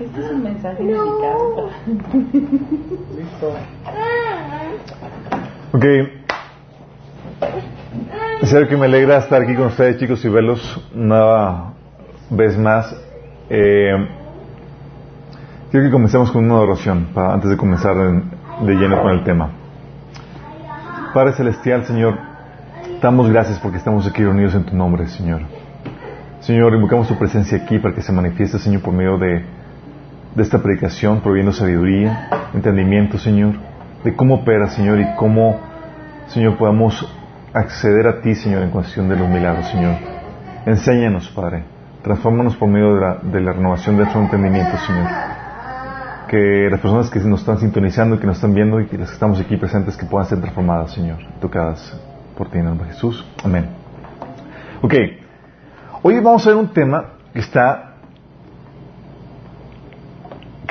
Este es un mensaje dedicado. Listo. Ok. Es algo que me alegra estar aquí con ustedes, chicos, y verlos una vez más. Eh, quiero que comencemos con una oración para, antes de comenzar en- de lleno con el tema. Padre Celestial, Señor, damos gracias porque estamos aquí reunidos en tu nombre, Señor. Señor, invocamos tu presencia aquí para que se manifieste, Señor, por medio de, de esta predicación, proviendo sabiduría, entendimiento, Señor, de cómo opera, Señor, y cómo, Señor, podamos acceder a ti, Señor, en cuestión de los milagros, Señor. Enséñanos, Padre. Transfórmanos por medio de la, renovación de nuestro entendimiento, Señor. Que las personas que nos están sintonizando que nos están viendo y que las que estamos aquí presentes que puedan ser transformadas, Señor, tocadas por ti en el nombre de Jesús. Amén. Ok. Hoy vamos a ver un tema que está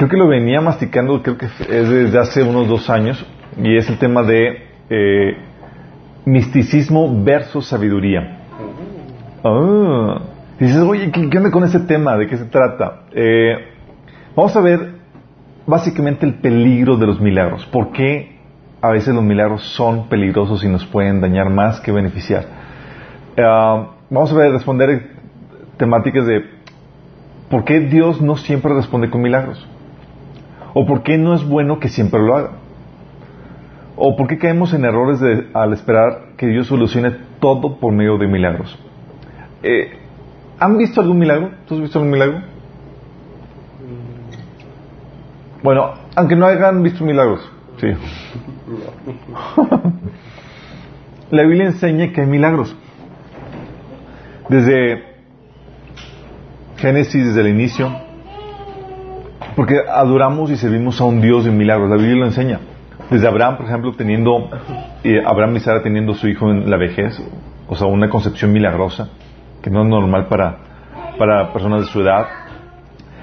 creo que lo venía masticando, creo que es desde hace unos dos años, y es el tema de eh, misticismo versus sabiduría. Ah, dices, oye, ¿qué, qué con ese tema? ¿De qué se trata? Eh, vamos a ver básicamente el peligro de los milagros. ¿Por qué a veces los milagros son peligrosos y nos pueden dañar más que beneficiar? Ah, vamos a ver, responder temáticas de por qué Dios no siempre responde con milagros. ¿O por qué no es bueno que siempre lo haga? ¿O por qué caemos en errores de- al esperar que Dios solucione todo por medio de milagros? Eh, ¿Han visto algún milagro? ¿Tú has visto algún milagro? Bueno, aunque no hayan visto milagros, sí. La Biblia enseña que hay milagros. Desde Génesis, desde el inicio, porque adoramos y servimos a un Dios de milagros. La Biblia lo enseña. Desde Abraham, por ejemplo, teniendo, eh, Abraham y Sara teniendo su hijo en la vejez, o sea, una concepción milagrosa, que no es normal para, para personas de su edad.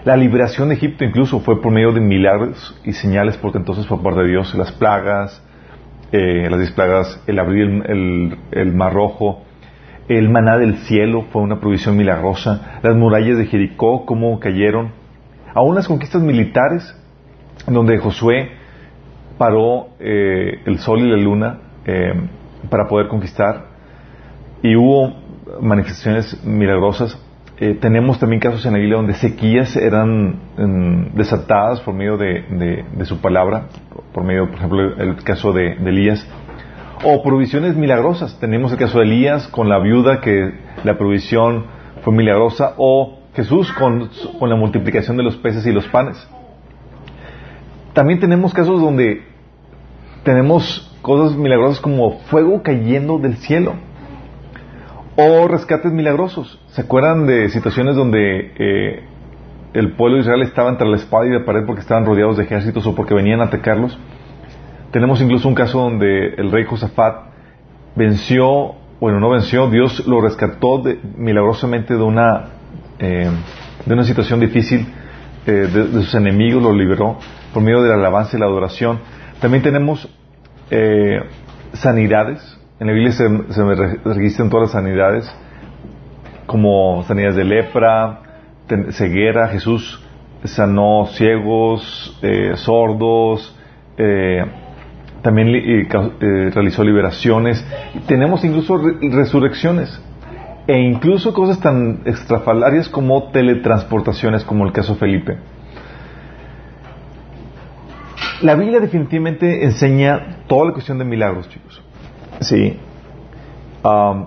La liberación de Egipto incluso fue por medio de milagros y señales portentosas por parte de Dios. Las plagas, eh, las diez plagas, el abrir el, el- el mar rojo, el maná del cielo fue una provisión milagrosa. Las murallas de Jericó, cómo cayeron. Aún las conquistas militares, donde Josué paró eh, el sol y la luna eh, para poder conquistar. Y hubo manifestaciones milagrosas. Eh, tenemos también casos en la Biblia donde sequías eran mm, desatadas por medio de, de- de su palabra, por medio, por ejemplo, el caso de, de Elías. O provisiones milagrosas. Tenemos el caso de Elías con la viuda que la provisión fue milagrosa. O Jesús con, la multiplicación de los peces y los panes. También tenemos casos donde tenemos cosas milagrosas como fuego cayendo del cielo. O rescates milagrosos. ¿Se acuerdan de situaciones donde eh, el pueblo de Israel estaba entre la espada y la pared porque estaban rodeados de ejércitos o porque venían a atacarlos? Tenemos incluso un caso donde el rey Josafat venció, bueno, no venció, Dios lo rescató milagrosamente de una, eh, de una situación difícil, eh, de, sus enemigos, lo liberó por medio de la alabanza y la adoración. También tenemos eh, sanidades. En la Biblia se, se re- registran todas las sanidades, como sanidades de lepra, ceguera. Jesús sanó ciegos, eh, sordos, eh, también realizó liberaciones. Tenemos incluso re- resurrecciones. E incluso cosas tan extrafalarias como teletransportaciones, como el caso Felipe. La Biblia definitivamente enseña toda la cuestión de milagros, chicos. Sí. Am,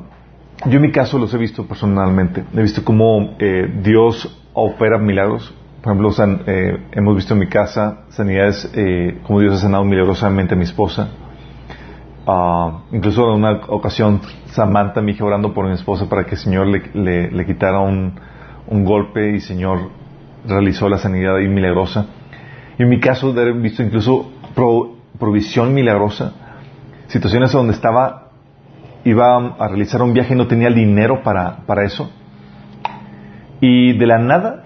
yo en mi caso los he visto personalmente. He visto cómo eh, Dios opera milagros. Por ejemplo, eh, hemos visto en mi casa sanidades, eh, como Dios ha sanado milagrosamente a mi esposa. Ah, incluso en una ocasión, Samantha, mi hija, orando por mi esposa para que el Señor le, le- quitara un, un golpe y el Señor realizó la sanidad milagrosa. Y en mi caso, de haber visto incluso pro- provisión milagrosa, situaciones donde estaba, iba a realizar un viaje y no tenía dinero para, para eso. Y de la nada,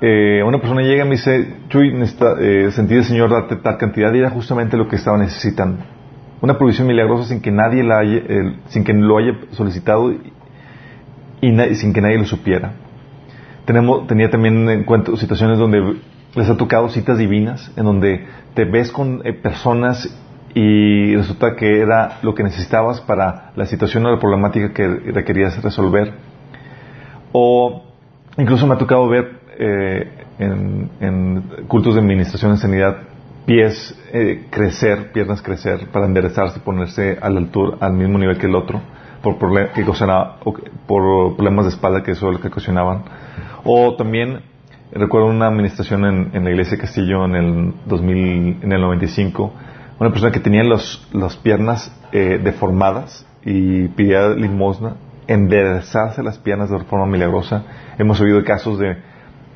eh, una persona llega y me dice, Chuy, eh, sentí el Señor darte tal cantidad y era justamente lo que estaba necesitando. Una provisión milagrosa sin que nadie la haya, eh, sin que lo haya solicitado y, sin que nadie lo supiera. Tenemos, tenía también en situaciones donde les ha tocado citas divinas en donde te ves con eh, personas y resulta que era lo que necesitabas para la situación o la problemática que requerías resolver. O incluso me ha tocado ver eh, en, cultos de administración de sanidad pies eh, crecer, piernas crecer para enderezarse ponerse a la altura, al mismo nivel que el otro por, que por problemas de espalda que eso es lo que ocasionaban. O también recuerdo una administración en, la iglesia de Castillo en el 2000, en el 95, una persona que tenía los, las piernas eh, deformadas y pedía limosna, enderezarse las piernas de forma milagrosa. Hemos oído casos de,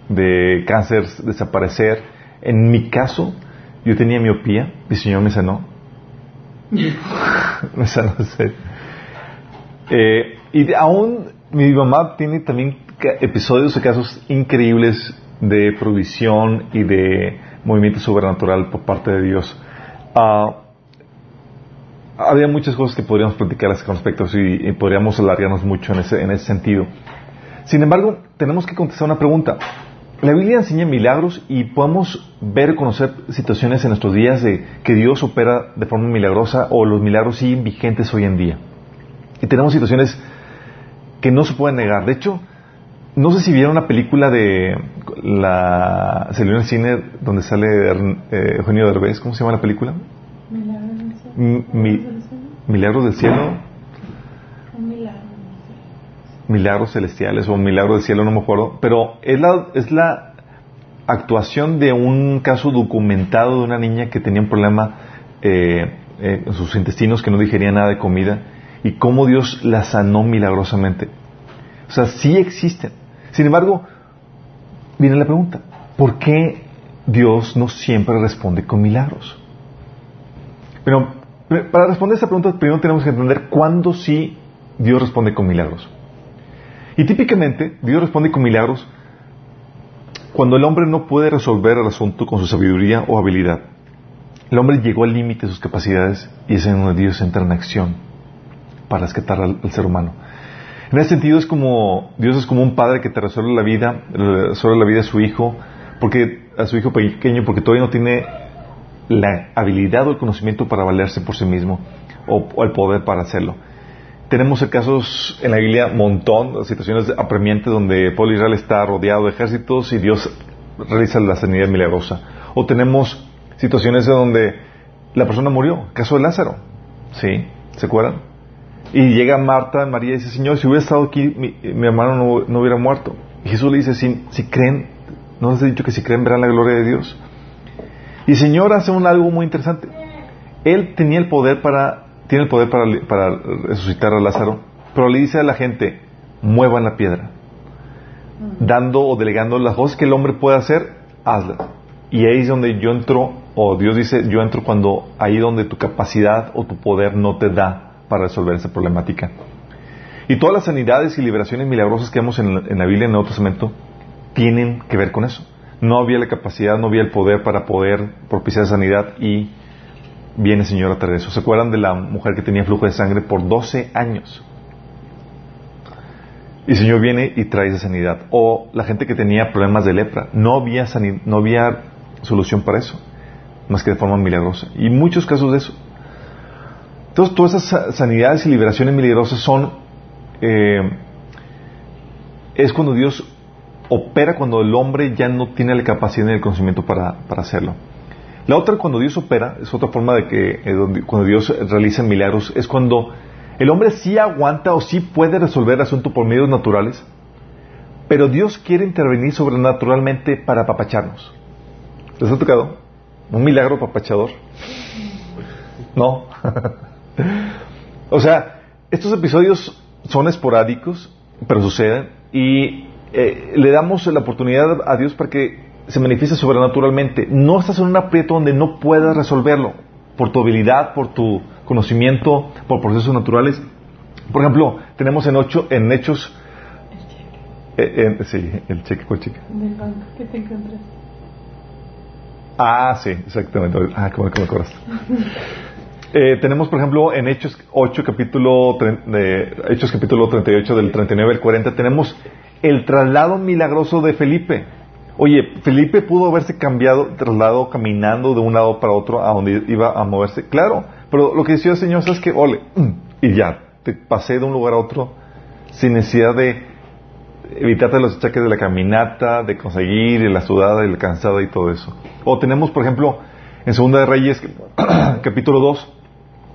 de cáncer desaparecer. En mi caso, yo tenía miopía, mi Señor me sanó. me sanó, eh, y aún mi mamá tiene también episodios o casos increíbles de provisión y de movimiento sobrenatural por parte de Dios. Ah, había muchas cosas que podríamos platicar con respecto y, y podríamos alargarnos mucho en ese, en ese sentido. Sin embargo, tenemos que contestar una pregunta. La Biblia enseña milagros y podemos ver y conocer situaciones en nuestros días de que Dios opera de forma milagrosa o los milagros siguen vigentes hoy en día. Y tenemos situaciones que no se pueden negar. De hecho, no sé si vieron una película de la salió en el cine donde sale eh, Eugenio Derbez, ¿cómo se llama la película? Milagros del cielo. Milagros celestiales o Milagros del cielo, no me acuerdo, pero es la es la actuación de un caso documentado de una niña que tenía un problema eh, eh, en sus intestinos que no digería nada de comida y cómo Dios la sanó milagrosamente. O sea, sí existen. Sin embargo, viene la pregunta, ¿por qué Dios no siempre responde con milagros? Pero para responder esta pregunta, primero tenemos que entender cuándo sí Dios responde con milagros. Y típicamente, Dios responde con milagros cuando el hombre no puede resolver el asunto con su sabiduría o habilidad. El hombre llegó al límite de sus capacidades y es en donde Dios entra en acción para rescatar al, ser humano. En ese sentido es como, Dios es como un padre que te resuelve la vida, resuelve la vida a su hijo, porque, a su hijo pequeño, porque todavía no tiene la habilidad o el conocimiento para valerse por sí mismo, o, el poder para hacerlo. Tenemos casos en la Biblia, montón, situaciones apremiantes donde el pueblo Israel está rodeado de ejércitos y Dios realiza la sanidad milagrosa. O tenemos situaciones en donde la persona murió, caso de Lázaro, ¿sí? ¿Se acuerdan? Y llega Marta, María, y dice, Señor, si hubiera estado aquí, mi, hermano no, hubiera muerto. Y Jesús le dice, si, creen, ¿no les he dicho que si creen verán la gloria de Dios? Y Señor hace un algo muy interesante. Él tenía el poder para, tiene el poder para, para resucitar a Lázaro, pero le dice a la gente, muevan la piedra. Dando o delegando las cosas que el hombre puede hacer, hazlas. Y ahí es donde yo entro, o Dios dice, yo entro cuando ahí donde tu capacidad o tu poder no te da para resolver esa problemática. Y todas las sanidades y liberaciones milagrosas que vemos en la, Biblia en el Nuevo tienen que ver con eso. No había la capacidad, no había el poder para poder propiciar sanidad y viene el Señor a traer eso. ¿Se acuerdan de la mujer que tenía flujo de sangre por 12 años? Y el Señor viene y trae esa sanidad. O la gente que tenía problemas de lepra. No había, no había solución para eso, más que de forma milagrosa. Y muchos casos de eso. Entonces, todas esas sanidades y liberaciones milagrosas son, eh, es cuando Dios opera cuando el hombre ya no tiene la capacidad ni el conocimiento para, hacerlo. La otra, cuando Dios opera, es otra forma de que, eh, cuando Dios realiza milagros, es cuando el hombre sí aguanta o sí puede resolver el asunto por medios naturales, pero Dios quiere intervenir sobrenaturalmente para apapacharnos. ¿Les ha tocado? ¿Un milagro papachador? No. o sea, estos episodios son esporádicos, pero suceden, y eh, le damos la oportunidad a Dios para que se manifieste sobrenaturalmente. No estás en un aprieto donde no puedas resolverlo, por tu habilidad, por tu conocimiento, por procesos naturales. Por ejemplo, tenemos en, ocho, en Hechos... Eh, sí, el cheque, ¿cuál cheque? Del banco que te encontraste. Ah, sí, exactamente. Ah, ¿cómo, cómo me acordaste? Eh, tenemos, por ejemplo, en Hechos 8, capítulo, Hechos capítulo 38, del 39 al 40, tenemos el traslado milagroso de Felipe. Oye, Felipe pudo haberse cambiado, trasladado caminando de un lado para otro a donde iba a moverse. Claro, pero lo que decía el Señor es que, ole, y ya, te pasé de un lugar a otro sin necesidad de evitarte los achaques de la caminata, de conseguir la sudada y la cansada y todo eso. O tenemos, por ejemplo, en Segunda de Reyes, capítulo 2,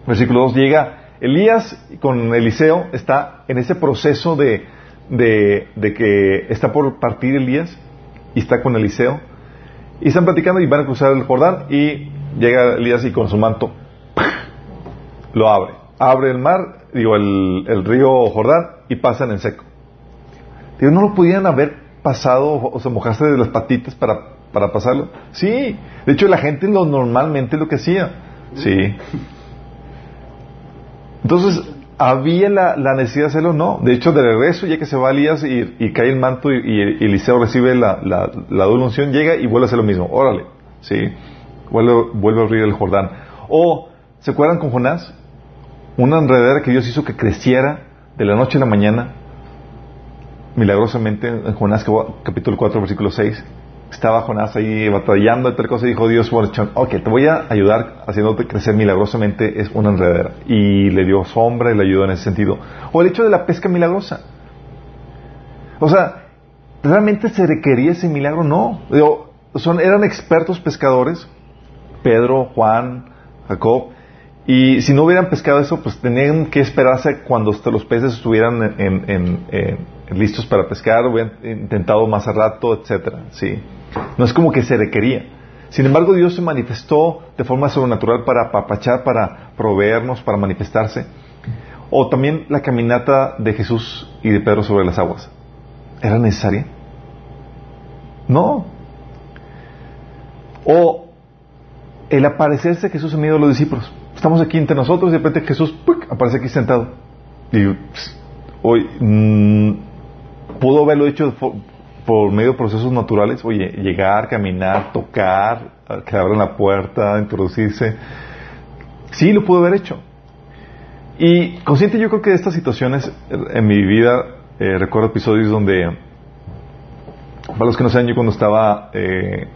versículo 2, llega Elías con Eliseo, está en ese proceso de, de, de que está por partir Elías y está con Eliseo. Y están platicando y van a cruzar el Jordán y llega Elías y con su manto lo abre. Abre el mar, digo, el, el río Jordán y pasan en seco. Digo, ¿no lo podían haber pasado o se mojaste de las patitas para, para pasarlo? Sí. De hecho, la gente lo, normalmente lo que hacía. Sí. Entonces, ¿había la, necesidad de hacerlo? No. De hecho, de regreso, ya que se va Elías y, cae el manto y, Eliseo recibe la, la, la unción, llega y vuelve a hacer lo mismo. Órale. Sí. Vuelve, vuelve a abrir el Jordán. O, ¿se acuerdan con Jonás? Una enredadera que Dios hizo que creciera de la noche a la mañana. Milagrosamente, en Jonás capítulo 4, versículo 6 estaba Jonás ahí batallando y tal cosa dijo Dios, bueno, ok, te voy a ayudar haciéndote crecer milagrosamente, es una enredadera. Y le dio sombra y le ayudó en ese sentido. O el hecho de la pesca milagrosa. O sea, ¿realmente se requería ese milagro? No. son, eran expertos pescadores, Pedro, Juan, Jacob, y si no hubieran pescado eso, pues tenían que esperarse cuando los peces estuvieran listos para pescar, hubieran intentado más a rato, etcétera. Sí. No es como que se requería. Sin embargo, Dios se manifestó de forma sobrenatural para apapachar, para proveernos, para manifestarse. O también la caminata de Jesús y de Pedro sobre las aguas. ¿Era necesaria? No. O el aparecerse Jesús en medio de los discípulos. Estamos aquí entre nosotros y de repente Jesús aparece aquí sentado. Y hoy mm, pudo haberlo hecho por medio de procesos naturales, oye, llegar, caminar, tocar, que abran la puerta, introducirse. Sí, lo pudo haber hecho. Y consciente yo creo que de estas situaciones en mi vida, eh, recuerdo episodios donde, para los que no saben, yo cuando estaba, eh,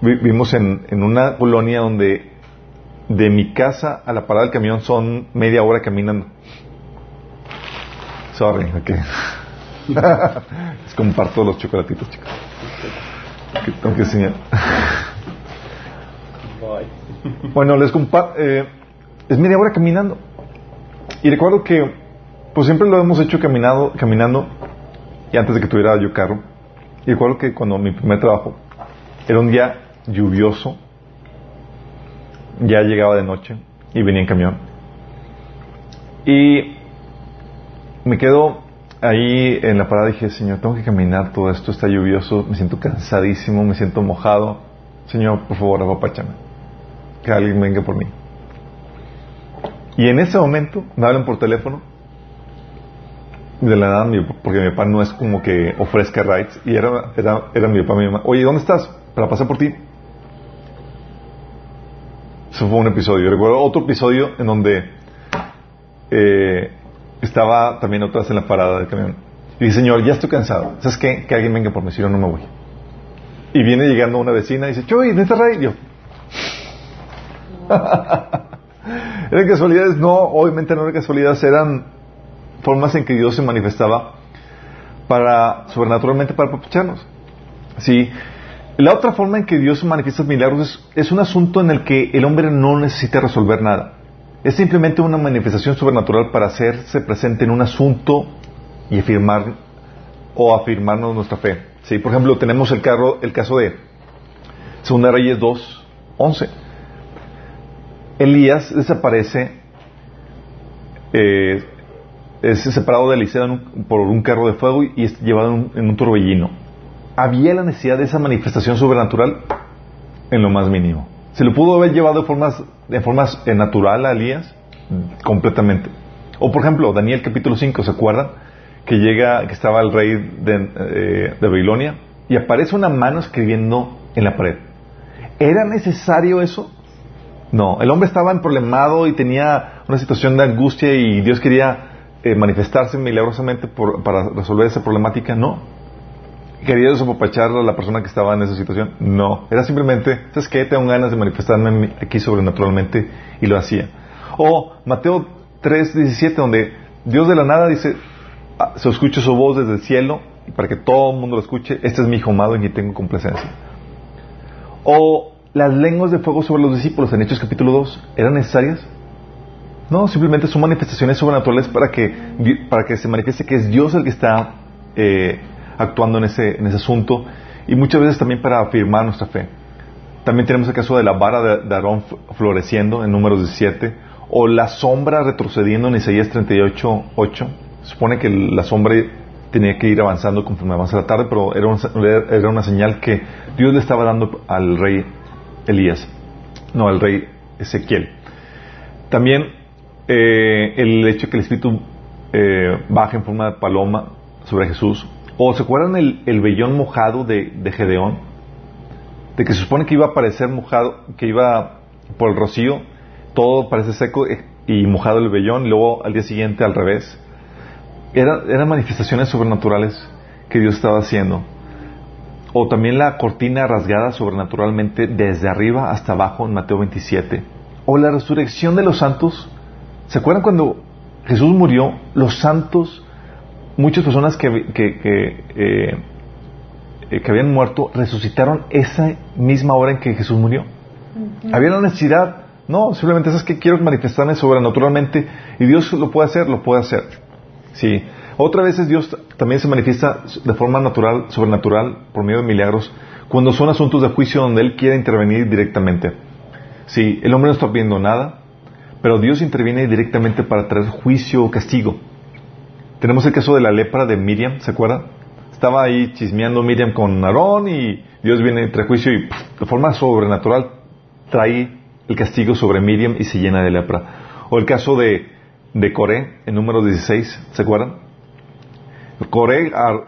vivimos en, una colonia donde de mi casa a la parada del camión son media hora caminando. Sorry, okay. les comparto los chocolatitos, chicos. Que tengo que enseñar. bueno, les comparto. Eh, es media hora caminando. Y recuerdo que, pues siempre lo hemos hecho caminado, caminando, y antes de que tuviera yo carro. Y recuerdo que cuando mi primer trabajo era un día lluvioso, ya llegaba de noche y venía en camión. Y me quedo ahí en la parada dije, Señor, tengo que caminar, todo esto está lluvioso, me siento cansadísimo, me siento mojado. Señor, por favor, apapáchame. Que alguien venga por mí. Y en ese momento me hablan por teléfono. De la nada, porque mi papá no es como que ofrezca rides. Y era, era, mi papá, mi mamá. Oye, ¿dónde estás? Para pasar por ti. Eso fue un episodio. Recuerdo otro episodio en donde eh, estaba también vez en la parada del camión. Y dice, Señor, ya estoy cansado. ¿Sabes qué? Que alguien venga por mí, si no, no me voy. Y viene llegando una vecina y dice, Chuy, ¿dónde está Ray? Y yo, ¿Eran casualidades? No, obviamente no eran casualidades, eran formas en que Dios se manifestaba para, sobrenaturalmente para aprovecharnos. Sí. La otra forma en que Dios manifiesta milagros es, es un asunto en el que el hombre no necesita resolver nada. Es simplemente una manifestación sobrenatural para hacerse presente en un asunto y afirmar o afirmarnos nuestra fe. ¿Sí? Por ejemplo, tenemos el, carro, el caso de Segunda Reyes 2, 11. Elías desaparece, eh, es separado de Eliseo por un carro de fuego y es llevado en un torbellino. ¿Había la necesidad de esa manifestación sobrenatural? En lo más mínimo. ¿Se lo pudo haber llevado de formas, eh, natural a Elías? Completamente. O por ejemplo, Daniel capítulo 5, ¿se acuerdan? Que llega, que estaba el rey de, eh, de Babilonia y aparece una mano escribiendo en la pared. ¿Era necesario eso? No, el hombre estaba emproblemado y tenía una situación de angustia y Dios quería eh, manifestarse milagrosamente para resolver esa problemática. No. Quería desapapachar a la persona que estaba en esa situación. No, era simplemente, ¿sabes qué? Tengo ganas de manifestarme aquí sobrenaturalmente y lo hacía. O Mateo 3:17, donde Dios de la nada dice, ah, se escucha su voz desde el cielo, para que todo el mundo lo escuche, este es mi hijo amado y ni tengo complacencia. O las lenguas de fuego sobre los discípulos en Hechos capítulo 2, ¿eran necesarias? No, simplemente son manifestaciones sobrenaturales para que, para que se manifieste que es Dios el que está eh, actuando en ese, en ese asunto y muchas veces también para afirmar nuestra fe. También tenemos el caso de la vara de, Aarón floreciendo en números 17 o la sombra retrocediendo en Isaías 38, 8. Se supone que la sombra tenía que ir avanzando conforme avanza la tarde, pero era una, era una señal que Dios le estaba dando al rey Elías, no al rey Ezequiel. También eh, el hecho que el Espíritu eh, en forma de paloma sobre Jesús. ¿O se acuerdan el, el vellón mojado de, de, Gedeón? De que se supone que iba a aparecer mojado, que iba por el rocío, todo parece seco eh, y mojado el vellón, y luego al día siguiente al revés. Era, eran manifestaciones sobrenaturales que Dios estaba haciendo. O también la cortina rasgada sobrenaturalmente desde arriba hasta abajo en Mateo 27. O la resurrección de los santos ¿Se acuerdan cuando Jesús murió? Los santos, muchas personas que, que, eh, que, habían muerto, resucitaron esa misma hora en que Jesús murió. Había la necesidad, no, simplemente es que quiero manifestarme sobrenaturalmente y Dios lo puede hacer, lo puede hacer. Sí. Otra vez Dios también se manifiesta de forma natural, sobrenatural, por medio de milagros, cuando son asuntos de juicio donde Él quiere intervenir directamente. Sí, el hombre no está viendo nada, pero Dios interviene directamente para traer juicio o castigo. Tenemos el caso de la lepra de Miriam, ¿se acuerdan? Estaba ahí chismeando Miriam con Aarón y Dios viene, trae juicio y de forma sobrenatural trae el castigo sobre Miriam y se llena de lepra. O el caso de, de Coré, en número 16, ¿se acuerdan? Coré ah,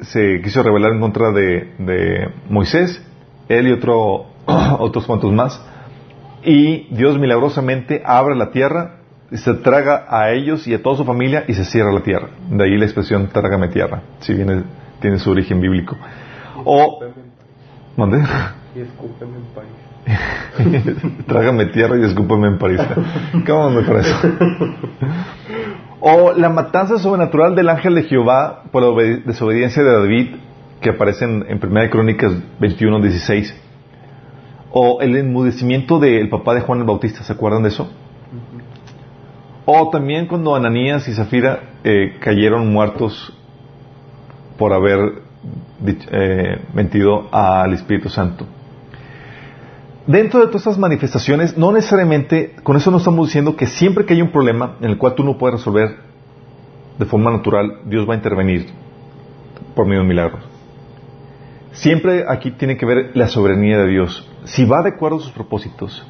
se quiso rebelar en contra de, de Moisés, él y otro, otros cuantos más y Dios milagrosamente abre la tierra, se traga a ellos y a toda su familia y se cierra la tierra. De ahí la expresión trágame tierra, si viene, tiene su origen bíblico. O, ¿dónde? Y escúpeme en París. trágame tierra y escúpeme en París. ¿Cómo me parece? o la matanza sobrenatural del ángel de Jehová por la desobediencia de David, que aparece en, en 1 Crónicas 21, 16 o el enmudecimiento del papá de Juan el Bautista, ¿se acuerdan de eso? O también cuando Ananías y Zafira eh, cayeron muertos por haber eh, mentido al Espíritu Santo. Dentro de todas estas manifestaciones, no necesariamente, con eso no estamos diciendo que siempre que hay un problema en el cual tú no puedes resolver de forma natural, Dios va a intervenir por medio de milagros. Siempre aquí tiene que ver la soberanía de Dios si va de acuerdo a sus propósitos,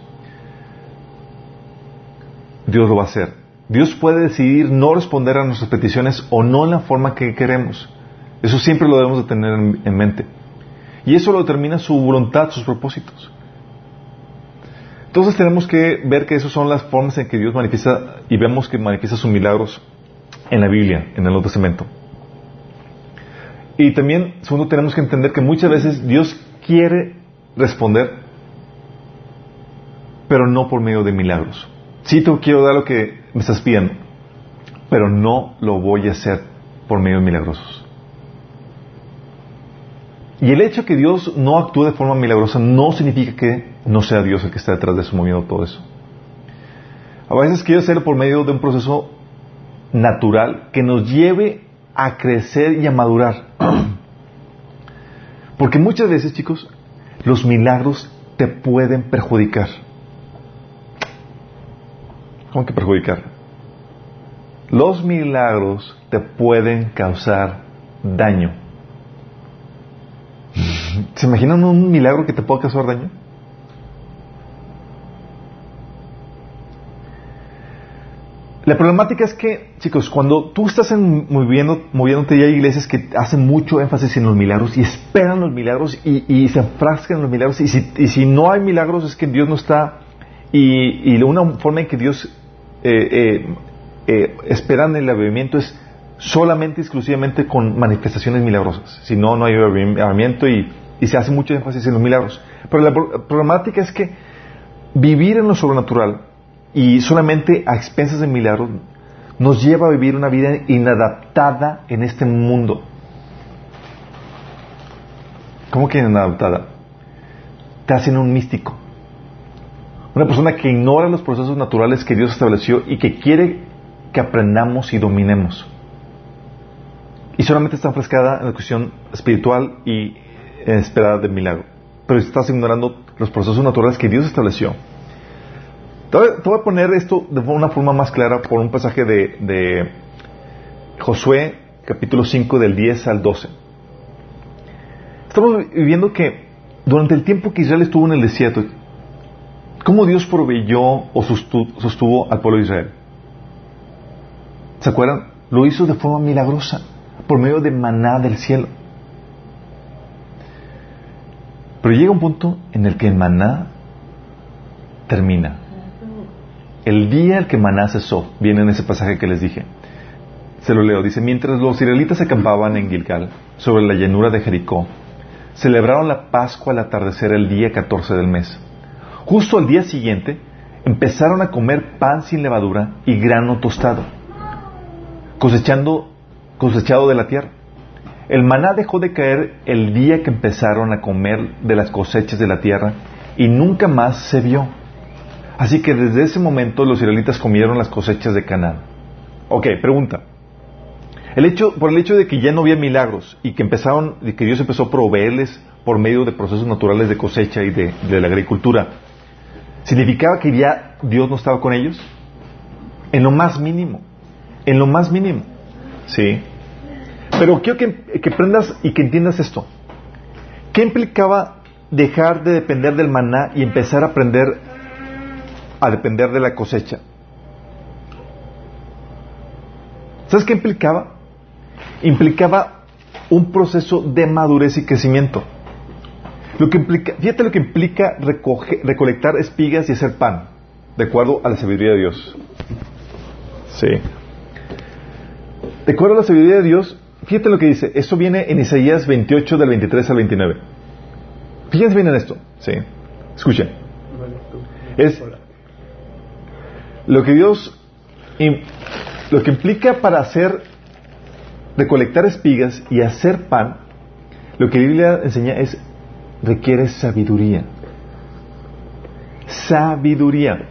Dios lo va a hacer. Dios puede decidir no responder a nuestras peticiones o no en la forma que queremos. Eso siempre lo debemos de tener en, mente. Y eso lo determina su voluntad, sus propósitos. Entonces tenemos que ver que esas son las formas en que Dios manifiesta y vemos que manifiesta sus milagros en la Biblia, en el Nuevo Testamento. Y también, segundo, tenemos que entender que muchas veces Dios quiere responder pero no por medio de milagros. Sí te quiero dar lo que me estás pidiendo, pero no lo voy a hacer por medio de milagrosos. Y el hecho que Dios no actúe de forma milagrosa no significa que no sea Dios el que está detrás de eso, moviendo todo eso. A veces quiero hacerlo por medio de un proceso natural que nos lleve a crecer y a madurar. Porque muchas veces, chicos, los milagros te pueden perjudicar. ¿Cómo que perjudicar? Los milagros te pueden causar daño. ¿Se imaginan un milagro que te pueda causar daño? La problemática es que, chicos, cuando tú estás moviendo, moviéndote, y hay iglesias que hacen mucho énfasis en los milagros y esperan los milagros y, se enfrascan en los milagros. Y si, no hay milagros es que Dios no está. Y, y una forma en que Dios eh, eh, eh, esperan el avivamiento es solamente, exclusivamente con manifestaciones milagrosas. Si no, no hay avivamiento y, y se hace mucho énfasis en los milagros. Pero la problemática es que vivir en lo sobrenatural y solamente a expensas de milagros nos lleva a vivir una vida inadaptada en este mundo. ¿Cómo que inadaptada? Te hacen un místico. Una persona que ignora los procesos naturales que Dios estableció y que quiere que aprendamos y dominemos. Y solamente está enfrescada en la cuestión espiritual y esperada del milagro. Pero estás ignorando los procesos naturales que Dios estableció. Te voy, a poner esto de una forma más clara por un pasaje de Josué, capítulo 5, del 10 al 12. Estamos viviendo que durante el tiempo que Israel estuvo en el desierto, ¿cómo Dios proveyó o sostuvo al pueblo de Israel? ¿Se acuerdan? Lo hizo de forma milagrosa, por medio de maná del cielo. Pero llega un punto en el que el maná termina. El día en que maná cesó, viene en ese pasaje que les dije. Se lo leo, dice, mientras los israelitas acampaban en Gilgal, sobre la llanura de Jericó, celebraron la Pascua al atardecer el día 14 del mes. Justo al día siguiente, empezaron a comer pan sin levadura y grano tostado, cosechando, cosechado de la tierra. El maná dejó de caer el día que empezaron a comer de las cosechas de la tierra y nunca más se vio. Así que desde ese momento los israelitas comieron las cosechas de Canaán. Ok, pregunta. El hecho, por el hecho de que ya no había milagros y que empezaron, y que Dios empezó a proveerles por medio de procesos naturales de cosecha y de, la agricultura, ¿significaba que ya Dios no estaba con ellos? En lo más mínimo. En lo más mínimo. Sí. Pero quiero que, que aprendas y que entiendas esto. ¿Qué implicaba dejar de depender del maná y empezar a aprender a depender de la cosecha. ¿Sabes qué implicaba? Implicaba un proceso de madurez y crecimiento. Lo que implica, fíjate lo que implica recolectar espigas y hacer pan, de acuerdo a la sabiduría de Dios. Sí. De acuerdo a la sabiduría de Dios, fíjate lo que dice. Esto viene en Isaías 28, del 23 al 29. Fíjense bien en esto. Sí. Escuchen. Es, lo que Dios, lo que implica para hacer, recolectar espigas y hacer pan, lo que la Biblia enseña es, requiere sabiduría. Sabiduría.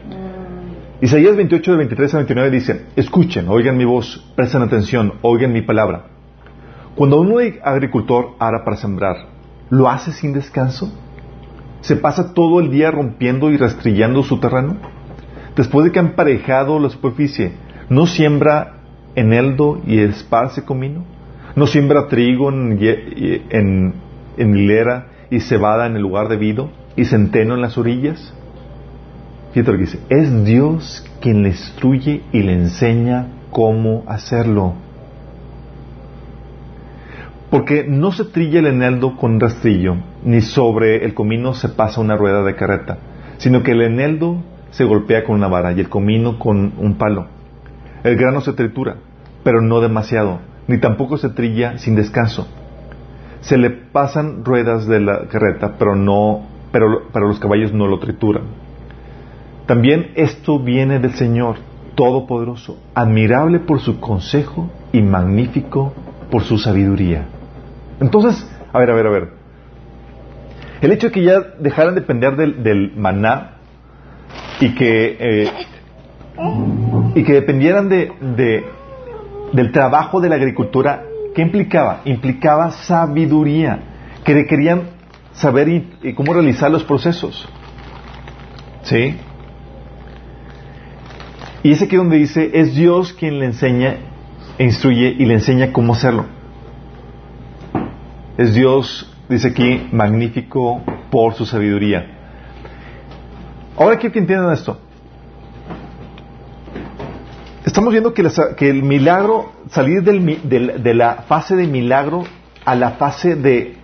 Isaías 28, de 23 a 29 dice, escuchen, oigan mi voz, presten atención, oigan mi palabra. Cuando un agricultor ara para sembrar, ¿lo hace sin descanso? ¿Se pasa todo el día rompiendo y rastrillando su terreno? después de que ha emparejado la superficie, ¿no siembra eneldo y esparce comino? ¿No siembra trigo en, hilera y cebada en el lugar debido y centeno en las orillas? Es Dios quien le instruye y le enseña cómo hacerlo. Porque no se trilla el eneldo con rastrillo, ni sobre el comino se pasa una rueda de carreta, sino que el eneldo se golpea con una vara y el comino con un palo. El grano se tritura, pero no demasiado, ni tampoco se trilla sin descanso. Se le pasan ruedas de la carreta, pero no, pero, pero los caballos no lo trituran. También esto viene del Señor Todopoderoso, admirable por su consejo y magnífico por su sabiduría. Entonces, a ver, a ver, a ver. El hecho de que ya dejaran de depender del, maná y que, eh, y que dependieran de, del trabajo de la agricultura, ¿qué implicaba? Implicaba sabiduría, que requerían saber y, cómo realizar los procesos. ¿Sí? Y ese aquí donde dice, es Dios quien le enseña, e instruye y le enseña cómo hacerlo. Es Dios, dice aquí, magnífico por su sabiduría. Ahora quiero que entiendan esto. Estamos viendo que, el milagro, salir de la fase de milagro a la fase de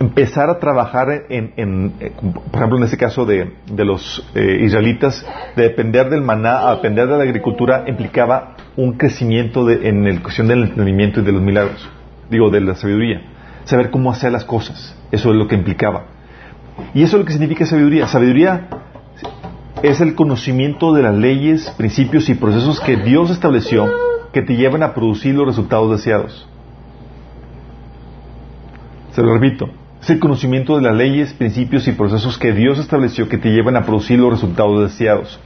empezar a trabajar en, eh, por ejemplo, en este caso de, los eh, israelitas, de depender del maná a depender de la agricultura, implicaba un crecimiento de, en la cuestión del entendimiento y de los milagros. Digo, de la sabiduría. Saber cómo hacer las cosas. Eso es lo que implicaba. Y eso es lo que significa sabiduría. Sabiduría es el conocimiento de las leyes, principios y procesos que Dios estableció que te llevan a producir los resultados deseados. Se lo repito, es el conocimiento de las leyes, principios y procesos que Dios estableció que te llevan a producir los resultados deseados.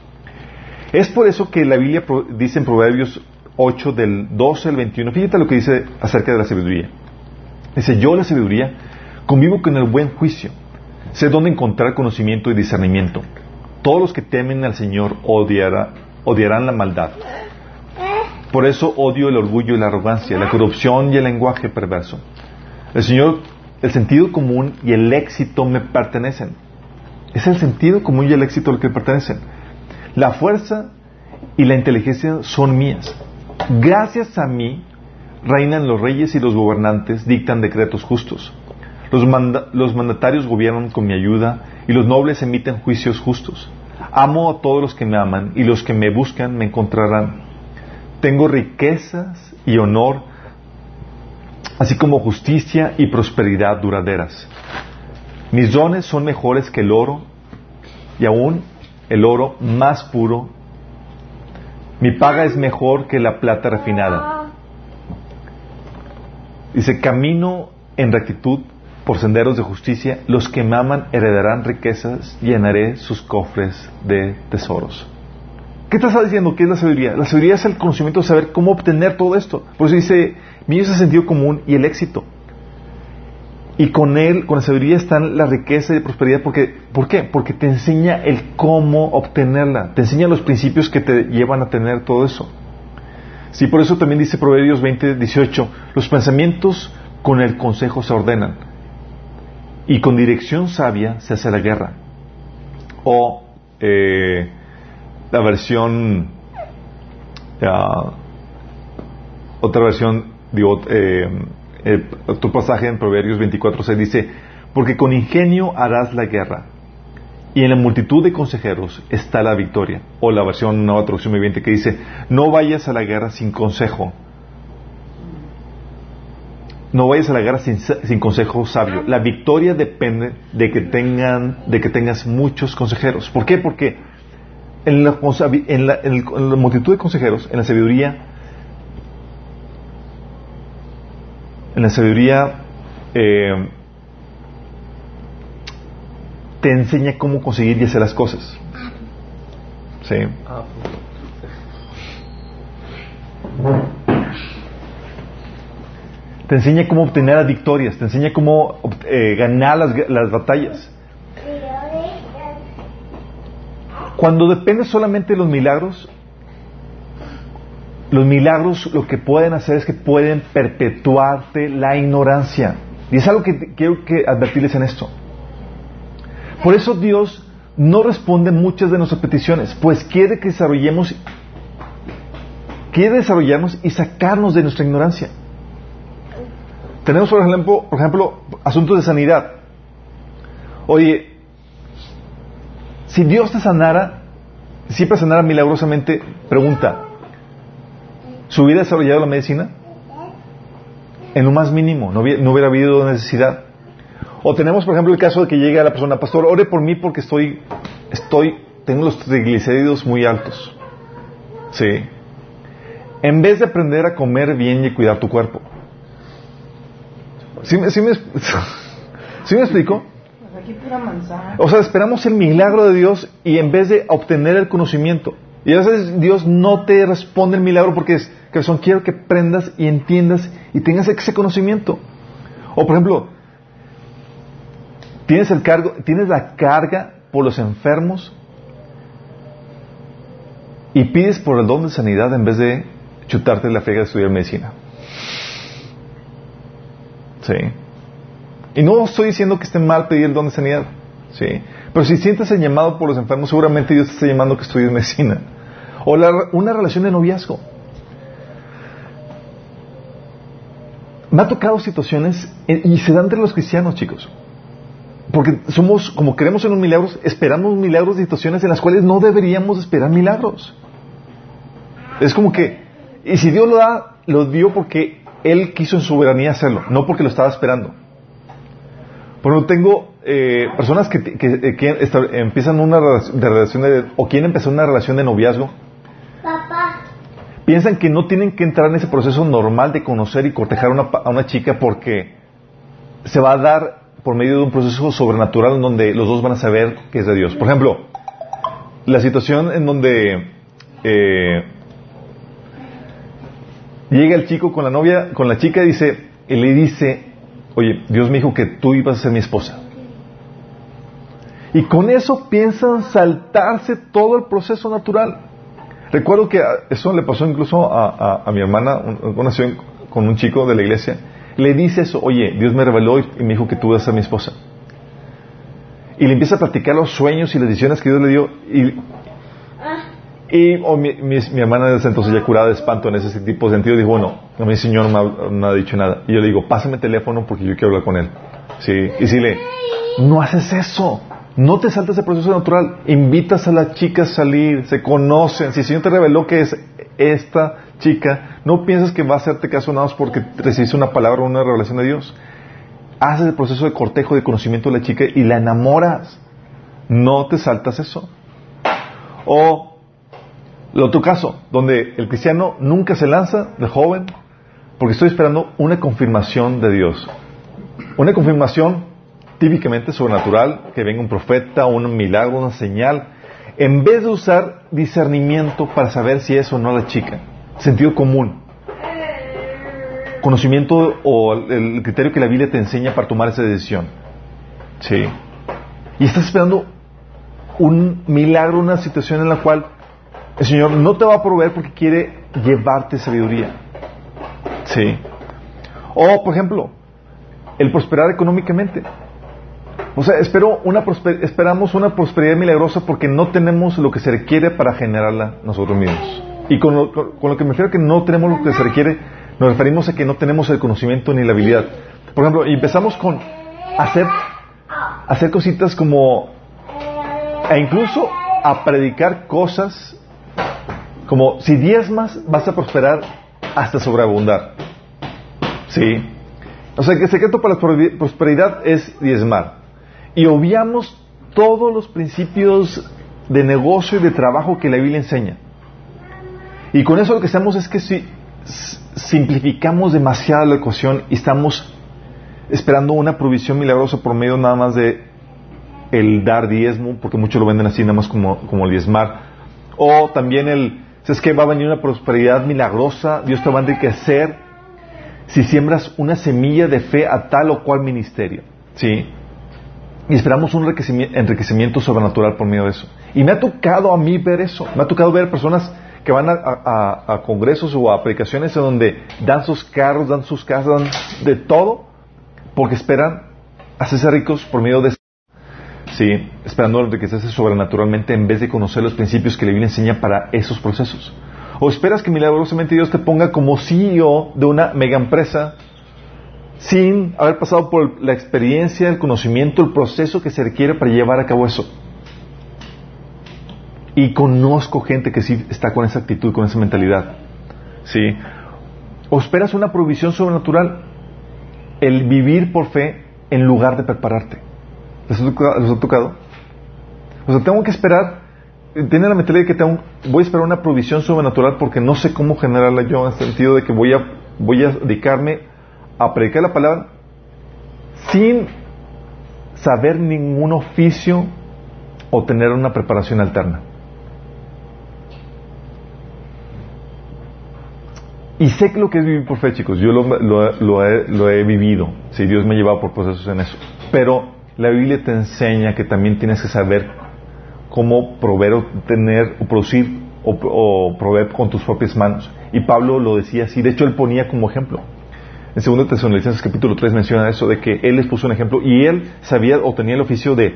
Es por eso que la Biblia dice en Proverbios 8 del 12 al 21, fíjate lo que dice acerca de la sabiduría. Dice, yo la sabiduría convivo con el buen juicio, sé dónde encontrar conocimiento y discernimiento. Todos los que temen al Señor odiarán la maldad. Por eso odio el orgullo y la arrogancia, la corrupción y el lenguaje perverso. El Señor, el sentido común y el éxito me pertenecen. Es el sentido común y el éxito lo que pertenecen. La fuerza y la inteligencia son mías. Gracias a mí reinan los reyes y los gobernantes dictan decretos justos. Los, los, mandatarios gobiernan con mi ayuda y los nobles emiten juicios justos. Amo a todos los que me aman y los que me buscan me encontrarán. Tengo riquezas y honor, así como justicia y prosperidad duraderas. Mis dones son mejores que el oro y aún el oro más puro. Mi paga es mejor que la plata refinada. Dice, camino en rectitud por senderos de justicia. Los que me aman heredarán riquezas, llenaré sus cofres de tesoros. ¿Qué estás diciendo? ¿Qué es la sabiduría? La sabiduría es el conocimiento de saber cómo obtener todo esto. Por eso dice, mío es el sentido común y el éxito. Y con él, con la sabiduría están la riqueza y la prosperidad. Porque, ¿Por qué? Porque te enseña el cómo obtenerla. Te enseña los principios que te llevan a tener todo eso. Sí, por eso también dice Proverbios 20, 18, los pensamientos con el consejo se ordenan. Y con dirección sabia se hace la guerra. O, eh, la versión, otra versión, digo, eh, otro pasaje en Proverbios 24 se dice, porque con ingenio harás la guerra, y en la multitud de consejeros está la victoria. O la versión nueva traducción viviente que dice, no vayas a la guerra sin consejo. No vayas a la guerra sin, sin, consejo sabio. La victoria depende de que tengan, de que tengas muchos consejeros. ¿Por qué? Porque en la, multitud de consejeros, en la sabiduría, en la sabiduría eh, te enseña cómo conseguir y hacer las cosas. ¿Sí? Te enseña cómo obtener las victorias, te enseña cómo eh, ganar las, las batallas. Cuando depende solamente de los milagros, los milagros lo que pueden hacer es que pueden perpetuarte la ignorancia. Y es algo que quiero que advertirles en esto. Por eso Dios no responde muchas de nuestras peticiones, pues quiere que desarrollemos, quiere desarrollarnos y sacarnos de nuestra ignorancia. Tenemos, por ejemplo, por ejemplo, asuntos de sanidad. Oye, si Dios te sanara, siempre sanara milagrosamente, pregunta, ¿su hubiera desarrollado la medicina? En lo más mínimo, no hubiera, habido necesidad. O tenemos, por ejemplo, el caso de que llegue a la persona, pastor, ore por mí porque estoy, estoy, tengo los triglicéridos muy altos. Sí. En vez de aprender a comer bien y cuidar tu cuerpo. ¿Sí, sí me, ¿sí me explico? O sea, esperamos el milagro de Dios y en vez de obtener el conocimiento. Y a veces Dios no te responde el milagro porque es que son quiero que aprendas y entiendas y tengas ese conocimiento. O por ejemplo, tienes el cargo, tienes la carga por los enfermos y pides por el don de sanidad en vez de chutarte la frega de estudiar medicina. Sí. Y no estoy diciendo que esté mal pedir el don de sanidad, ¿sí? Pero si sientes el llamado por los enfermos, seguramente Dios te está llamando que estudies medicina. O una relación de noviazgo. Me ha tocado situaciones, y se dan entre los cristianos, chicos. Porque somos, como creemos en un milagro, esperamos milagros de situaciones en las cuales no deberíamos esperar milagros. Es como que, Y si Dios lo da, lo dio porque Él quiso en soberanía hacerlo, no porque lo estaba esperando. Por ejemplo, tengo eh, personas que, que, que esta- empiezan una relación de, relación de- o quieren empezar una relación de noviazgo, piensan que no tienen que entrar en ese proceso normal de conocer y cortejar a una, a una chica porque se va a dar por medio de un proceso sobrenatural en donde los dos van a saber que es de Dios. Por ejemplo, la situación en donde eh, llega el chico con la novia, con la chica y dice, y le dice, oye, Dios me dijo que tú ibas a ser mi esposa. Y con eso piensan saltarse todo el proceso natural. Recuerdo que a- eso le pasó incluso a, a- mi hermana, un- una con un chico de la iglesia. Le dice eso, oye, Dios me reveló y me dijo que tú ibas a ser mi esposa. Y le empieza a platicar los sueños y las decisiones que Dios le dio. Y, y oh, mi, mi- mi hermana desde entonces ya curada de espanto en ese tipo de sentido, dijo, bueno, a mi señor no me, ha, dicho nada. Y yo le digo, pásame el teléfono porque yo quiero hablar con él. Sí. Y si le, no haces eso. No te saltas el proceso natural. Invitas a la chica a salir, se conocen. Si el Señor te reveló que es esta chica, no piensas que va a hacerte caso nada más porque recibiste una palabra o una revelación de Dios. Haces el proceso de cortejo, de conocimiento de la chica y la enamoras. No te saltas eso. O lo otro caso, donde el cristiano nunca se lanza de joven porque estoy esperando una confirmación de Dios. Una confirmación típicamente sobrenatural, que venga un profeta, un milagro, una señal, en vez de usar discernimiento para saber si es o no la chica. Sentido común. Conocimiento o el criterio que la Biblia te enseña para tomar esa decisión. Sí. Y estás esperando un milagro, una situación en la cual el Señor no te va a proveer porque quiere llevarte sabiduría. Sí. O, por ejemplo, el prosperar económicamente. O sea, espero una prosper- esperamos una prosperidad milagrosa porque no tenemos lo que se requiere para generarla nosotros mismos. Y con lo, con- lo que me refiero a que no tenemos lo que se requiere, nos referimos a que no tenemos el conocimiento ni la habilidad. Por ejemplo, empezamos con hacer, hacer cositas como, e incluso a predicar cosas como si diezmas vas a prosperar hasta sobreabundar. Sí. O sea, que el secreto para la prosper- prosperidad es diezmar. Y obviamos todos los principios de negocio y de trabajo que la Biblia enseña. Y con eso lo que hacemos es que si simplificamos demasiado la ecuación y estamos esperando una provisión milagrosa por medio nada más de el dar diezmo, porque muchos lo venden así nada más como, como el diezmar. O también el, es que va a venir una prosperidad milagrosa, Dios te va a enriquecer si siembras una semilla de fe a tal o cual ministerio. ¿Sí? Y esperamos un enriquecimi- enriquecimiento sobrenatural por medio de eso. Y me ha tocado a mí ver eso. Me ha tocado ver personas que van a, congresos o a predicaciones en donde dan sus carros, dan sus casas, dan de todo, porque esperan hacerse ricos por medio de Sí, esperando enriquecerse sobrenaturalmente en vez de conocer los principios que la Biblia enseña para esos procesos. O esperas que milagrosamente Dios te ponga como CEO de una mega empresa sin haber pasado por la experiencia, el conocimiento, el proceso que se requiere para llevar a cabo eso. Y conozco gente que sí está con esa actitud, con esa mentalidad. ¿Sí? O esperas una provisión sobrenatural, el vivir por fe en lugar de prepararte. ¿Les ha tocado? O sea, tengo que esperar, tiene la mentalidad de que tengo, voy a esperar una provisión sobrenatural porque no sé cómo generarla yo, en el sentido de que voy a, voy a dedicarme a predicar la palabra sin saber ningún oficio o tener una preparación alterna. Y sé que lo que es vivir por fe, chicos, yo lo, lo- lo he, lo he vivido, si Dios me ha llevado por procesos en eso. Pero la Biblia te enseña que también tienes que saber cómo proveer o tener o producir o, proveer con tus propias manos. Y Pablo lo decía así, de hecho él ponía como ejemplo. En 2 Tesalonicenses capítulo 3 menciona eso de que él les puso un ejemplo y él sabía o tenía el oficio de,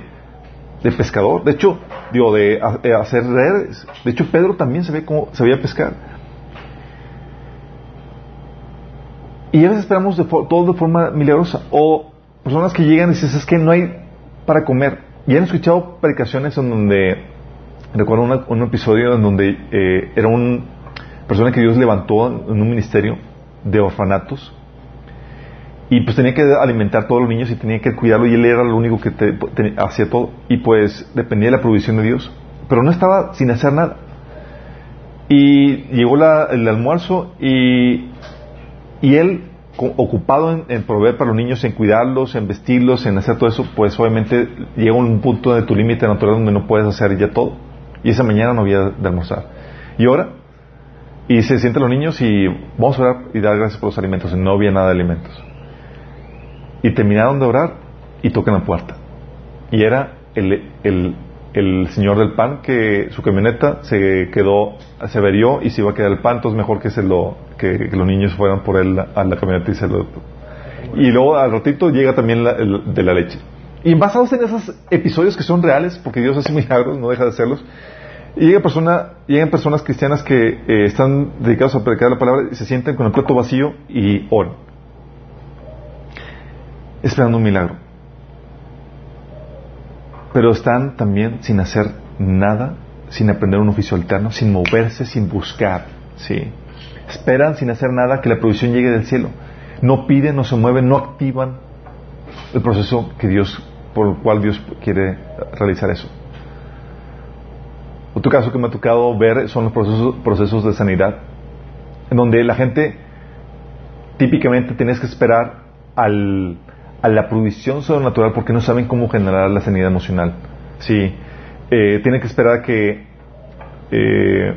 de pescador. De hecho, digo, de, ha- de hacer redes. De hecho, Pedro también sabía cómo sabía pescar. Y a veces esperamos de todo de forma milagrosa. O personas que llegan y dicen, es que no hay para comer. Y han escuchado predicaciones en donde, recuerdo una- un episodio en donde eh, era un persona que Dios levantó en un ministerio de orfanatos. Y pues tenía que alimentar a todos los niños y tenía que cuidarlo y él era lo único que hacía todo. Y pues dependía de la provisión de Dios. Pero no estaba sin hacer nada. Y llegó el almuerzo y, y él, ocupado en, proveer para los niños, en cuidarlos, en vestirlos, en hacer todo eso, pues obviamente llega un punto de tu límite natural donde no puedes hacer ya todo. Y esa mañana no había de almorzar. Y ahora, y se sienten los niños y vamos a orar y dar gracias por los alimentos. No había nada de alimentos. Y terminaron de orar y tocan la puerta. Y era el, el, el señor del pan que su camioneta se quedó, se averió y se iba a quedar el pan, entonces mejor que se lo, que, los niños fueran por él a la camioneta y se lo. Y luego al ratito llega también la, de la leche. Y basados en esos episodios que son reales, porque Dios hace milagros, no deja de hacerlos, llega persona, llegan personas cristianas que eh, están dedicados a predicar la palabra y se sienten con el plato vacío y oran. Esperando un milagro. Pero están también sin hacer nada, sin aprender un oficio alterno, sin moverse, sin buscar. ¿sí? Esperan sin hacer nada que la provisión llegue del cielo. No piden, no se mueven, no activan el proceso que Dios, por el cual Dios quiere realizar eso. Otro caso que me ha tocado ver son los procesos, procesos de sanidad, en donde la gente típicamente tienes que esperar al, a la provisión sobrenatural porque no saben cómo generar la sanidad emocional. Sí, eh, tienen que esperar que eh,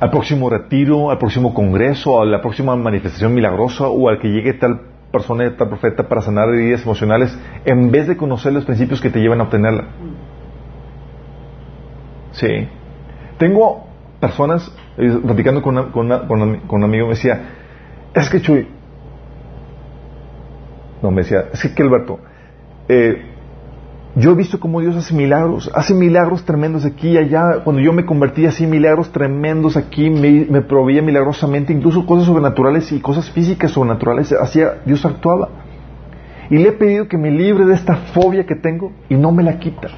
al próximo retiro, al próximo congreso, a la próxima manifestación milagrosa o al que llegue tal persona, tal profeta para sanar heridas emocionales, en vez de conocer los principios que te llevan a obtenerla. Sí. Tengo personas, eh, platicando con, con, un amigo, me decía, es que Chuy, no, me decía, es que, Alberto, eh, yo he visto cómo Dios hace milagros, hace milagros tremendos aquí y allá. Cuando yo me convertí, así milagros tremendos aquí, me, me proveía milagrosamente, incluso cosas sobrenaturales y cosas físicas sobrenaturales, hacía, Dios actuaba. Y le he pedido que me libre de esta fobia que tengo y no me la quita.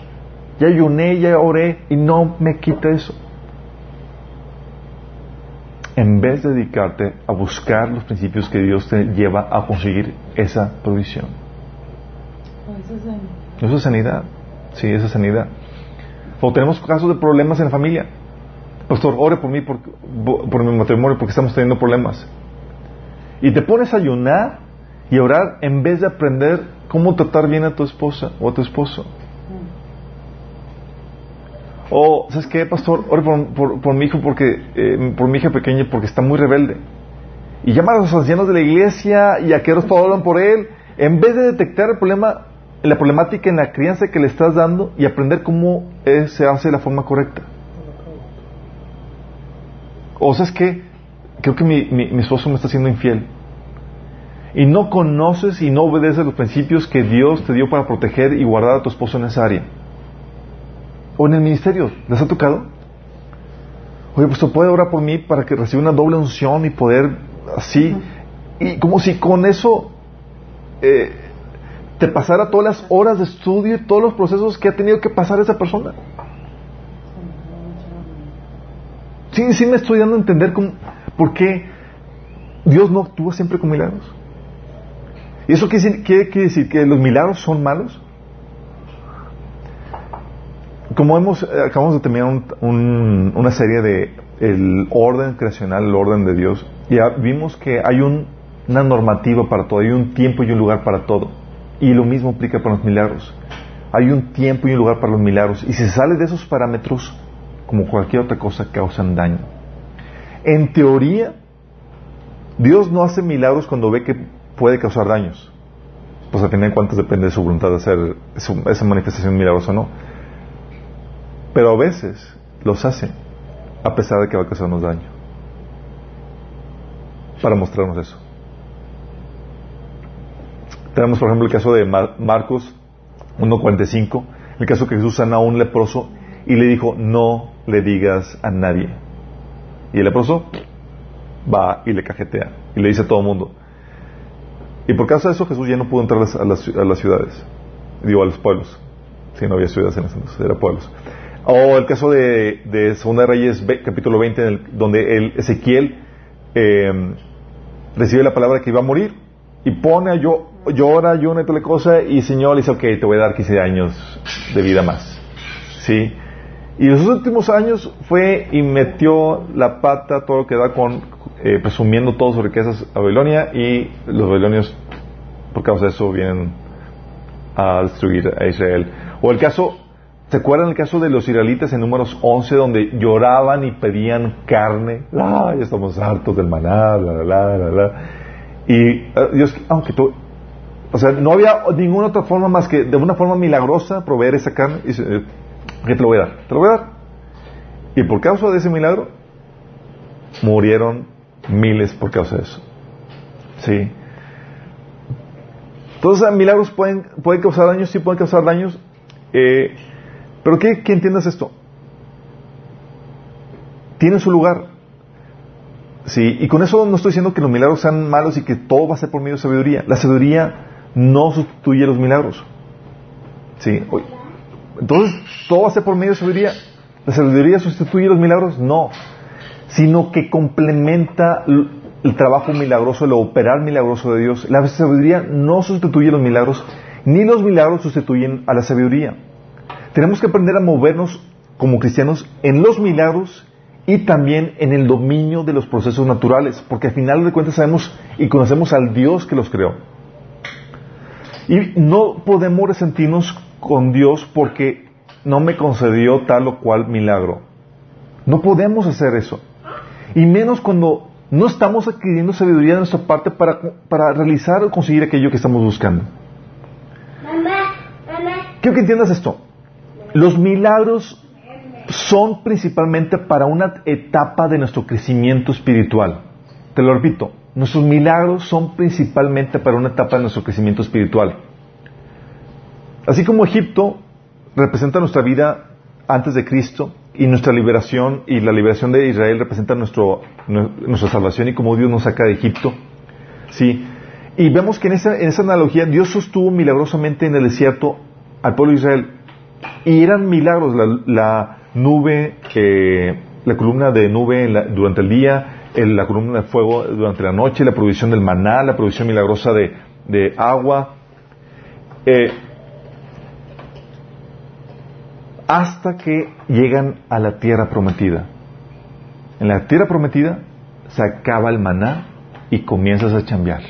Ya ayuné, ya oré y no me quita eso. En vez de dedicarte a buscar los principios que Dios te lleva a conseguir esa provisión. Eso es sanidad. Sí, esa es sanidad. O tenemos casos de problemas en la familia. Pastor, ore por mí, por, por mi matrimonio, porque estamos teniendo problemas. Y te pones a ayunar y orar en vez de aprender cómo tratar bien a tu esposa o a tu esposo. O, ¿sabes qué, pastor? Ore por, mi hijo porque, eh, por mi hija pequeña porque está muy rebelde. Y llama a los ancianos de la iglesia y a que todos hablan por él. En vez de detectar el problema, la problemática en la crianza que le estás dando y aprender cómo se hace de la forma correcta. O, ¿sabes qué? Creo que mi, mi, mi esposo me está siendo infiel. Y no conoces y no obedeces los principios que Dios te dio para proteger y guardar a tu esposo en esa área o en el ministerio. ¿Les ha tocado? Oye, pues puede orar por mí para que reciba una doble unción y poder así. Y como si con eso eh, te pasara todas las horas de estudio y todos los procesos que ha tenido que pasar esa persona. Sí, sí me estoy dando a entender cómo, por qué Dios no actúa siempre con milagros. ¿Y eso quiere quiere decir? ¿Que los milagros son malos? Como hemos, eh, acabamos de terminar una serie de el orden creacional, el orden de Dios, y vimos que hay una normativa para todo, hay un tiempo y un lugar para todo. Y lo mismo aplica para los milagros. Hay un tiempo y un lugar para los milagros. Y si se sale de esos parámetros, como cualquier otra cosa, causan daño. En teoría, Dios no hace milagros cuando ve que puede causar daños. Pues a tener en cuenta depende de su voluntad de hacer esa manifestación milagrosa o no. Pero a veces los hace a pesar de que va a causarnos daño. Para mostrarnos eso. Tenemos, por ejemplo, el caso de Marcos 1.45, el caso que Jesús sana a un leproso y le dijo, no le digas a nadie. Y el leproso va y le cajetea y le dice a todo el mundo. Y por causa de eso Jesús ya no pudo entrar a las, ciudades, digo a los pueblos. Si no había ciudades en ese entonces, eran pueblos. O el caso de, Segunda Reyes, capítulo 20, en el- donde el Ezequiel eh, recibe la palabra que iba a morir y pone a yo, llora, ayuna y tal cosa, y el Señor dice, ok, te voy a dar 15 años de vida más. ¿Sí? Y los últimos años fue y metió la pata, todo lo que da con, eh, presumiendo todas sus riquezas a Babilonia, y los babilonios, por causa de eso, vienen a destruir a Israel. O el caso, ¿se acuerdan el caso de los israelitas en números 11 donde lloraban y pedían carne? Ah, ya estamos hartos del maná, la, la, la, la, la. Y eh, Dios, aunque tú, o sea, no había ninguna otra forma más que de una forma milagrosa proveer esa carne. Y eh, ¿qué te lo voy a dar? Te lo voy a dar. Y por causa de ese milagro, murieron miles por causa de eso. Sí. Entonces, milagros pueden, pueden causar daños, sí pueden causar daños. eh, pero que, que entiendas esto. Tienen su lugar. Sí, y con eso no estoy diciendo que los milagros sean malos y que todo va a ser por medio de sabiduría. La sabiduría no sustituye los milagros. Sí, entonces todo va a ser por medio de sabiduría. ¿La sabiduría sustituye los milagros? No, sino que complementa el trabajo milagroso, el operar milagroso de Dios. La sabiduría no sustituye los milagros, ni los milagros sustituyen a la sabiduría. Tenemos que aprender a movernos como cristianos en los milagros y también en el dominio de los procesos naturales, porque al final de cuentas sabemos y conocemos al Dios que los creó. Y no podemos resentirnos con Dios porque no me concedió tal o cual milagro. No podemos hacer eso. Y menos cuando no estamos adquiriendo sabiduría de nuestra parte para, para realizar o conseguir aquello que estamos buscando. Quiero que entiendas esto. Los milagros son principalmente para una etapa de nuestro crecimiento espiritual. Te lo repito, nuestros milagros son principalmente para una etapa de nuestro crecimiento espiritual. Así como Egipto representa nuestra vida antes de Cristo y nuestra liberación y la liberación de Israel representa nuestra salvación y como Dios nos saca de Egipto. Sí. Y vemos que en esa, en esa analogía Dios sostuvo milagrosamente en el desierto al pueblo de Israel. Y eran milagros, la, la nube, la columna de nube durante el día, la columna de fuego durante la noche, la provisión del maná, la provisión milagrosa de, de agua. Eh, hasta que llegan a la tierra prometida. En la tierra prometida se acaba el maná y comienzas a chambear.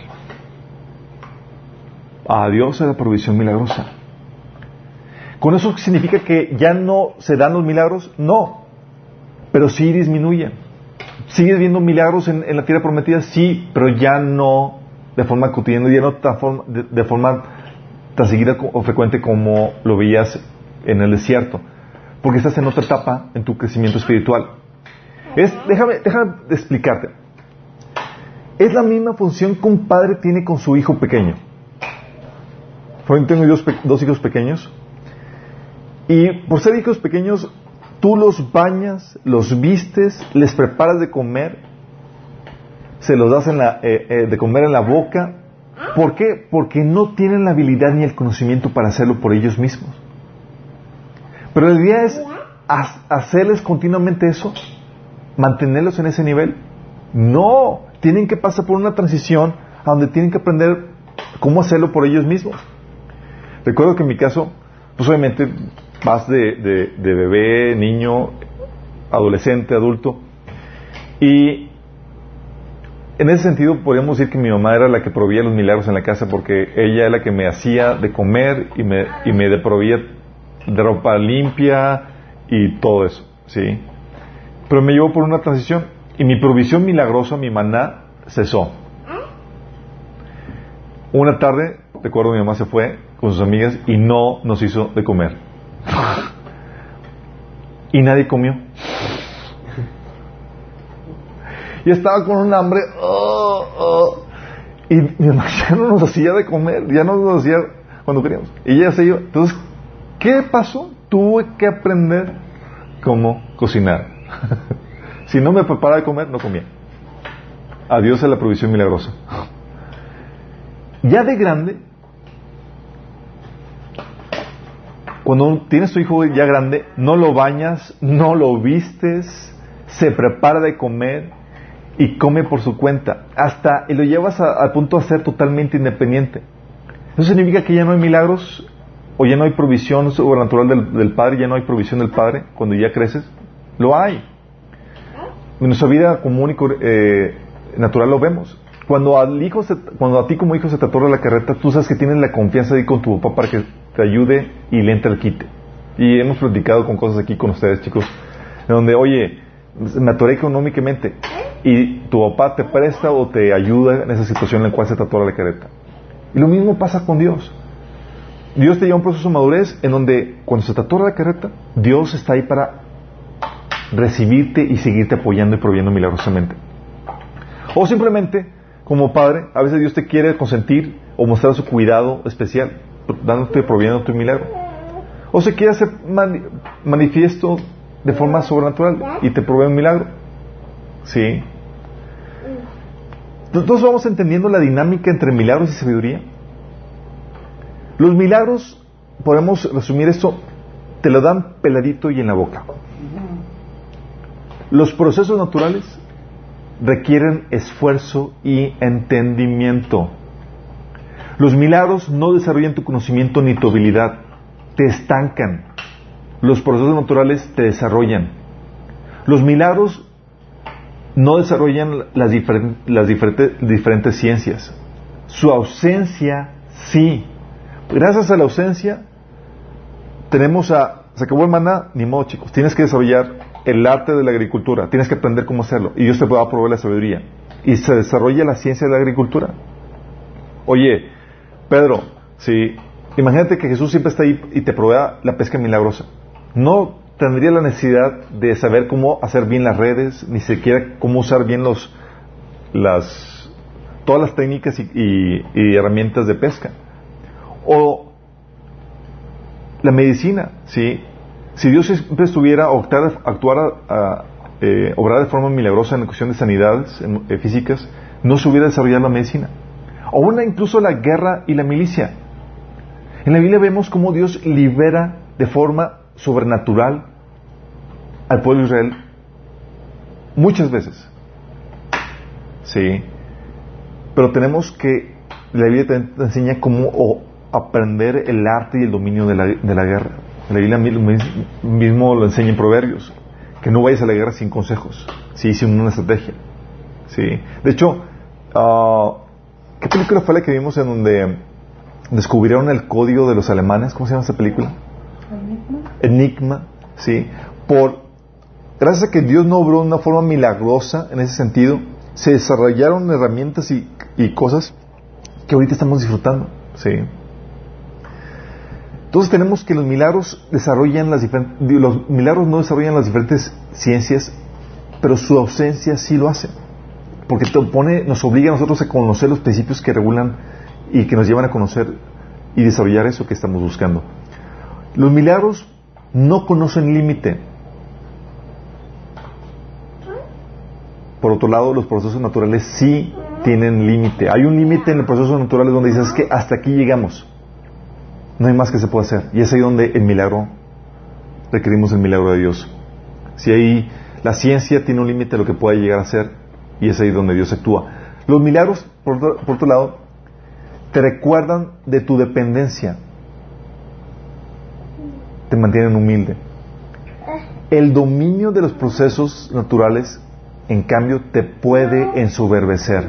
Adiós a la provisión milagrosa. ¿Con eso significa que ya no se dan los milagros? No, pero sí disminuyen. ¿Sigues viendo milagros en, la tierra prometida? Sí, pero ya no de forma cotidiana, ya no tan de, forma tan seguida o frecuente como lo veías en el desierto, porque estás en otra etapa en tu crecimiento espiritual. Es, déjame, explicarte. Es la misma función que un padre tiene con su hijo pequeño. Tengo dos hijos pequeños y por ser hijos pequeños, tú los bañas, los vistes, les preparas de comer, se los das en la, eh, eh, de comer en la boca. ¿Por qué? Porque no tienen la habilidad ni el conocimiento para hacerlo por ellos mismos. Pero la idea es ha- hacerles continuamente eso, mantenerlos en ese nivel. No, tienen que pasar por una transición a donde tienen que aprender cómo hacerlo por ellos mismos. Recuerdo que en mi caso, pues obviamente vas de, bebé, niño, adolescente, adulto, y en ese sentido podríamos decir que mi mamá era la que proveía los milagros en la casa porque ella era la que me hacía de comer y me, y me proveía de ropa limpia y todo eso, ¿sí? Pero me llevó por una transición y mi provisión milagrosa, mi maná, cesó. Una tarde, recuerdo mi mamá se fue con sus amigas y no nos hizo de comer. Y nadie comió. Y estaba con un hambre. oh, oh. Y mi mamá ya no nos hacía de comer, ya no nos hacía cuando queríamos. Y ella se iba. Entonces, ¿qué pasó? Tuve que aprender cómo cocinar. si no me preparaba de comer, no comía. Adiós a la provisión milagrosa. Ya de grande, Cuando tienes tu hijo ya grande, no lo bañas, no lo vistes, se prepara de comer y come por su cuenta. Hasta y lo llevas al punto de ser totalmente independiente. ¿Eso significa que ya no hay milagros o ya no hay provisión sobrenatural del, del Padre, ya no hay provisión del Padre cuando ya creces? Lo hay. En nuestra vida común y eh, natural lo vemos. Cuando, al hijo cuando a ti como hijo se te atorra la carreta, tú sabes que tienes la confianza de ir con tu papá para que te ayude y le el quite. Y hemos platicado con cosas aquí con ustedes, chicos, donde, oye, me atoré económicamente y tu papá te presta o te ayuda en esa situación en la cual se te la carreta. Y lo mismo pasa con Dios. Dios te lleva a un proceso de madurez en donde cuando se te la carreta, Dios está ahí para recibirte y seguirte apoyando y proveyendo milagrosamente. O simplemente, como padre, a veces Dios te quiere consentir o mostrar su cuidado especial, dándote, proveyéndote un milagro. O se quiere hacer manifiesto de forma sobrenatural y te provee un milagro. ¿Sí? Entonces vamos entendiendo la dinámica entre milagros y sabiduría. Los milagros, podemos resumir esto, te lo dan peladito y en la boca. Los procesos naturales requieren esfuerzo y entendimiento. Los milagros no desarrollan tu conocimiento ni tu habilidad, te estancan. Los procesos naturales te desarrollan. Los milagros no desarrollan las, las diferentes ciencias. Su ausencia sí. Gracias a la ausencia tenemos a... Se acabó el maná, ni modo chicos. Tienes que desarrollar el arte de la agricultura, tienes que aprender cómo hacerlo y Dios te va a proveer la sabiduría. Y se desarrolla la ciencia de la agricultura. Oye, Pedro, si imagínate que Jesús siempre está ahí y te provea la pesca milagrosa. No tendría la necesidad de saber cómo hacer bien las redes, ni siquiera cómo usar bien los las todas las técnicas y, herramientas de pesca. O la medicina, ¿sí? Si Dios siempre estuviera o actuara, a, eh, obrar de forma milagrosa en cuestión de sanidades eh, físicas, no se hubiera desarrollado la medicina. O una incluso la guerra y la milicia. En la Biblia vemos cómo Dios libera de forma sobrenatural al pueblo de Israel muchas veces. Sí. Pero tenemos que, la Biblia te enseña cómo aprender el arte y el dominio de la guerra. La Biblia mismo lo enseña en Proverbios, que no vayas a la guerra sin consejos, sí, sin una estrategia. Sí. De hecho, uh, ¿qué película fue la que vimos en donde descubrieron el código de los alemanes? ¿Cómo se llama esa película? Enigma. Enigma, sí. Por, gracias a que Dios no obró de una forma milagrosa en ese sentido, se desarrollaron herramientas y, y cosas que ahorita estamos disfrutando, sí. Entonces tenemos que los milagros desarrollan las diferentes, los milagros no desarrollan las diferentes ciencias, pero su ausencia sí lo hace. Porque te pone, nos obliga a nosotros a conocer los principios que regulan y que nos llevan a conocer y desarrollar eso que estamos buscando. Los milagros no conocen límite. Por otro lado, los procesos naturales sí tienen límite. Hay un límite en los procesos naturales donde dices que hasta aquí llegamos. No hay más que se pueda hacer. Y es ahí donde el milagro, requerimos el milagro de Dios. Si ahí la ciencia tiene un límite a lo que puede llegar a ser, y es ahí donde Dios actúa. Los milagros, por, por otro lado, te recuerdan de tu dependencia. Te mantienen humilde. El dominio de los procesos naturales, en cambio, te puede ensoberbecer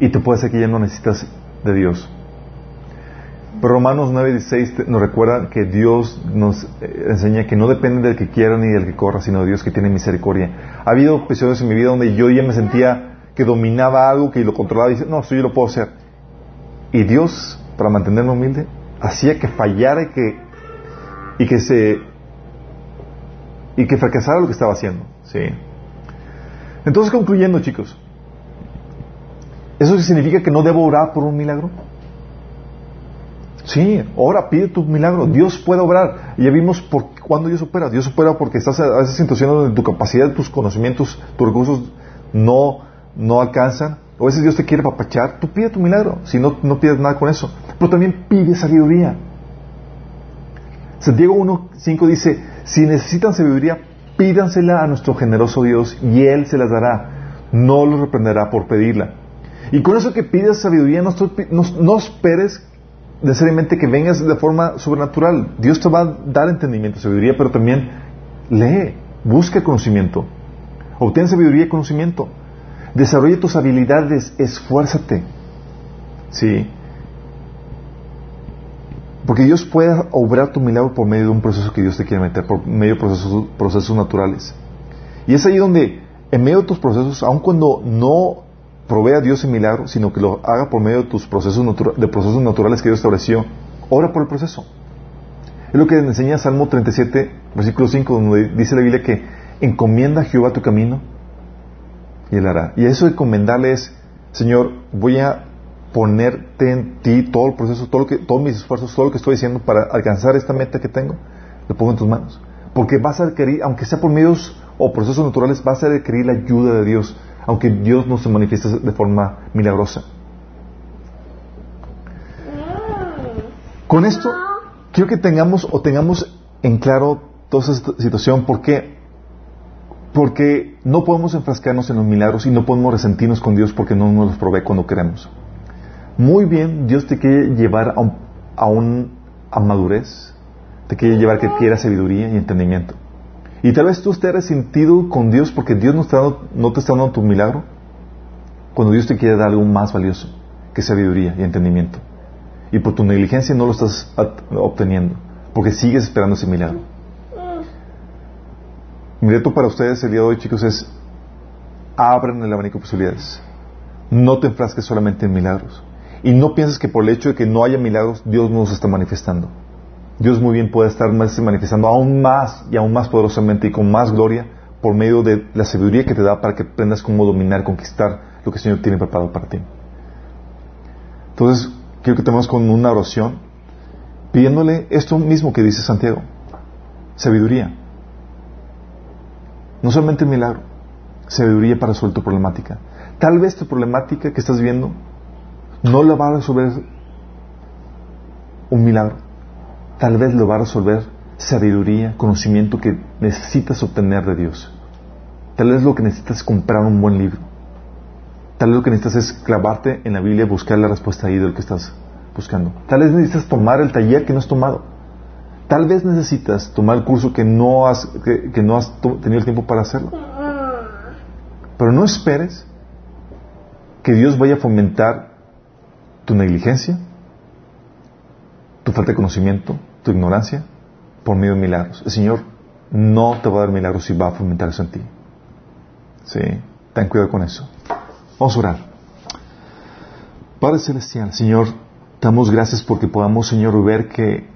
y te puede hacer que ya no necesitas de Dios. Romanos 9:16 nos recuerda que Dios nos eh, enseña que no depende del que quiera ni del que corra, sino de Dios que tiene misericordia. Ha habido episodios en mi vida donde yo ya me sentía que dominaba algo, que lo controlaba y dice, no, esto yo lo puedo hacer. Y Dios, para mantenerme humilde, hacía que fallara y que, y que se, y que fracasara lo que estaba haciendo. ¿sí? Entonces, concluyendo, chicos, ¿eso significa que no debo orar por un milagro? Sí, ora, pide tu milagro. Dios puede obrar. Y ya vimos por cuándo Dios opera. Dios opera porque estás a esas situaciones donde tu capacidad, tus conocimientos, tus recursos no, no alcanzan. O a veces Dios te quiere papachar. Tú pide tu milagro. Si no, no pides nada con eso. Pero también pide sabiduría. Santiago 1.5 dice, si necesitan sabiduría, pídansela a nuestro generoso Dios y Él se las dará. No los reprenderá por pedirla. Y con eso que pidas sabiduría, no, no esperes necesariamente que vengas de forma sobrenatural. Dios te va a dar entendimiento, sabiduría, pero también lee, busca conocimiento. Obtén sabiduría y conocimiento. Desarrolla tus habilidades, esfuérzate. Sí. Porque Dios puede obrar tu milagro por medio de un proceso que Dios te quiere meter, por medio de procesos, procesos naturales. Y es ahí donde, en medio de tus procesos, aun cuando no provea a Dios el milagro, sino que lo haga por medio de tus procesos, de procesos naturales que Dios estableció, ora por el proceso. Es lo que enseña Salmo 37, versículo 5, donde dice la Biblia que encomienda a Jehová tu camino y él hará. Y eso de encomendarle es, Señor, voy a ponerte en ti todo el proceso, todo lo que, todos mis esfuerzos, todo lo que estoy haciendo para alcanzar esta meta que tengo, lo pongo en tus manos. Porque vas a requerir, aunque sea por medios o procesos naturales, vas a requerir la ayuda de Dios, aunque Dios no se manifieste de forma milagrosa. Con esto, quiero que tengamos o tengamos en claro toda esta situación, ¿por qué? Porque no podemos enfrascarnos en los milagros y no podemos resentirnos con Dios porque no nos los provee cuando queremos. Muy bien, Dios te quiere llevar a, un, a, madurez, te quiere llevar que quiera sabiduría y entendimiento. Y tal vez tú estés resentido con Dios porque Dios no, no te está dando tu milagro, cuando Dios te quiere dar algo más valioso que sabiduría y entendimiento. Y por tu negligencia no lo estás obteniendo, porque sigues esperando ese milagro. Mi reto para ustedes el día de hoy, chicos, es abran el abanico de posibilidades. No te enfrasques solamente en milagros. Y no pienses que por el hecho de que no haya milagros, Dios no se está manifestando. Dios muy bien puede estar manifestando aún más y aún más poderosamente y con más gloria por medio de la sabiduría que te da para que aprendas cómo dominar, conquistar lo que el Señor tiene preparado para ti. Entonces, quiero que tenemos con una oración pidiéndole esto mismo que dice Santiago, sabiduría. No solamente el milagro, sabiduría para resolver tu problemática. Tal vez tu problemática que estás viendo no la va a resolver un milagro. Tal vez lo va a resolver sabiduría, conocimiento que necesitas obtener de Dios. Tal vez lo que necesitas es comprar un buen libro. Tal vez lo que necesitas es clavarte en la Biblia y buscar la respuesta ahí de lo que estás buscando. Tal vez necesitas tomar el taller que no has tomado. Tal vez necesitas tomar el curso que no has, que, no has tenido el tiempo para hacerlo. Pero no esperes que Dios vaya a fomentar tu negligencia, tu falta de conocimiento, tu ignorancia, por medio de milagros. El Señor no te va a dar milagros si va a fomentar eso en ti. Sí, ten cuidado con eso. Vamos a orar. Padre Celestial, Señor, damos gracias porque podamos, Señor, ver que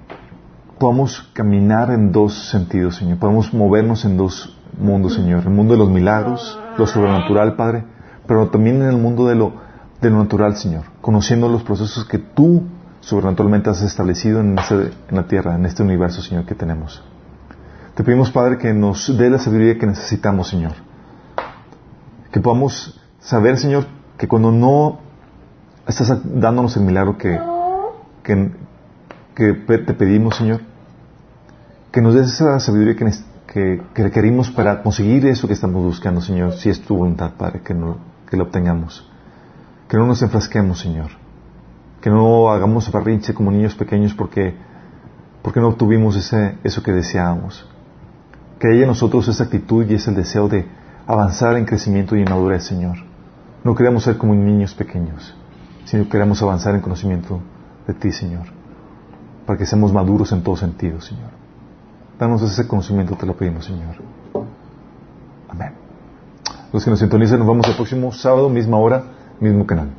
podamos caminar en dos sentidos, Señor. Podemos movernos en dos mundos, Señor. El mundo de los milagros, lo sobrenatural, Padre, pero también en el mundo de lo, de lo natural, Señor. Conociendo los procesos que tú sobrenaturalmente has establecido en, este, en la tierra, en este universo, Señor, que tenemos. Te pedimos, Padre, que nos dé la sabiduría que necesitamos, Señor. Que podamos saber, Señor, que cuando no estás dándonos el milagro que, que, te pedimos, Señor, que nos des esa sabiduría que, que, requerimos para conseguir eso que estamos buscando, Señor, si es tu voluntad, Padre, que, no, que lo obtengamos. Que no nos enfrasquemos, Señor. Que no hagamos barrinche como niños pequeños porque, porque no obtuvimos ese, eso que deseábamos. Que haya en nosotros esa actitud y ese deseo de avanzar en crecimiento y en madurez, Señor. No queremos ser como niños pequeños, sino queremos avanzar en conocimiento de ti, Señor para que seamos maduros en todo sentido, Señor. Danos ese conocimiento, te lo pedimos, Señor. Amén. Los que nos sintonizan, nos vemos el próximo sábado, misma hora, mismo canal.